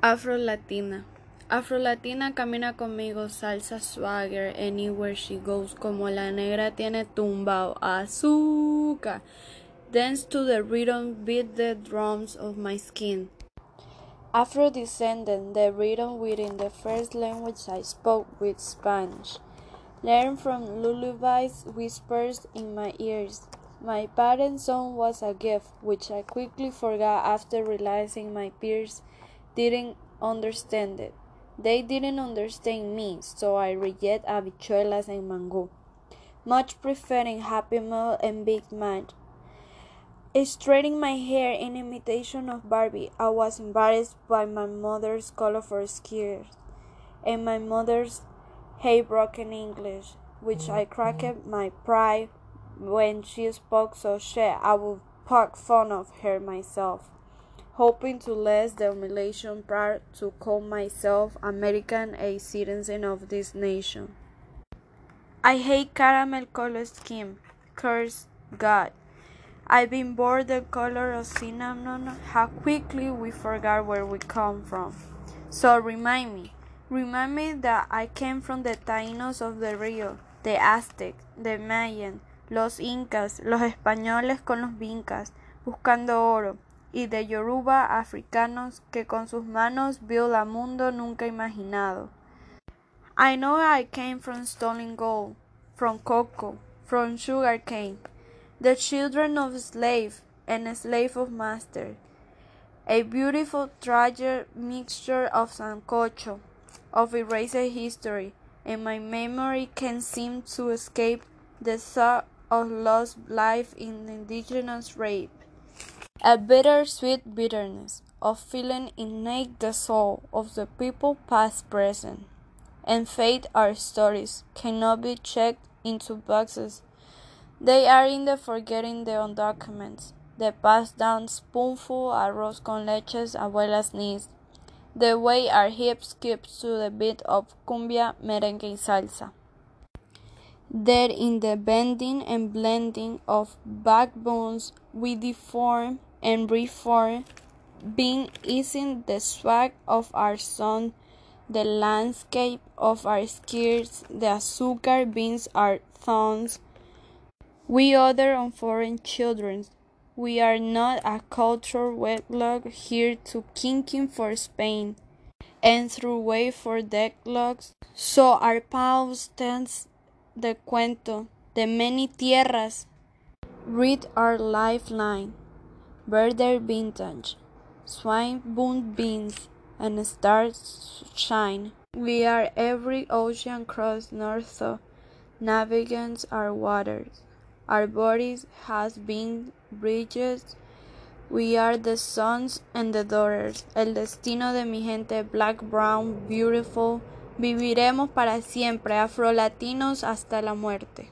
Afro-Latina. Afro-Latina camina conmigo, salsa swagger anywhere she goes, como la negra tiene tumbao azúcar. Dance to the rhythm, beat the drums of my skin. Afro-descendant, the rhythm within the first language I spoke with Spanish. Learn from lullabies, whispers in my ears. My parents' song was a gift, which I quickly forgot after realizing my peers didn't understand it. They didn't understand me, so I reject habichuelas and mango, much preferring Happy Meal and Big Mac. Straightening my hair in imitation of Barbie, I was embarrassed by my mother's colorful skirts and my mother's hay-broken English, which I mm-hmm. cracked my pride when she spoke so shit. I would poke fun of her myself hoping to less the humiliation part to call myself American a citizen of this nation. I hate caramel color scheme. Curse God. I've been bored the color of cinnamon, how quickly we forgot where we come from. So remind me, remind me that I came from the Taínos of the Rio, the Aztec, the Mayan, los Incas, los españoles con los Vincas, buscando oro, y de Yoruba africanos que con sus manos vio la mundo nunca imaginado. I know I came from stolen gold, from cocoa, from sugar cane, the children of slave and slave of master, a beautiful tragic mixture of sancocho, of erased history, and my memory can seem to escape the thought of lost life in indigenous rape. A bitter-sweet bitterness of feeling innate the soul of the people past present, and fate our stories cannot be checked into boxes. They are in the forgetting the documents, the passed down spoonful arroz con leches abuela's knees, the way our hips skip to the beat of cumbia, merengue y salsa. There in the bending and blending of backbones we deform and reform, being isn't the swag of our song, the landscape of our skirts, the azúcar beans our thorns. We other on foreign children, we are not a cultural wedlock here to kinking for Spain, and through way for deadlocks. So our pause stands the cuento, the many tierras. Read our lifeline. Birder vintage, swine boom beans, and stars shine. We are every ocean cross north of navigates our waters. Our bodies has been bridges. We are the sons and the daughters. El destino de mi gente, black, brown, beautiful. Viviremos para siempre, afrolatinos hasta la muerte.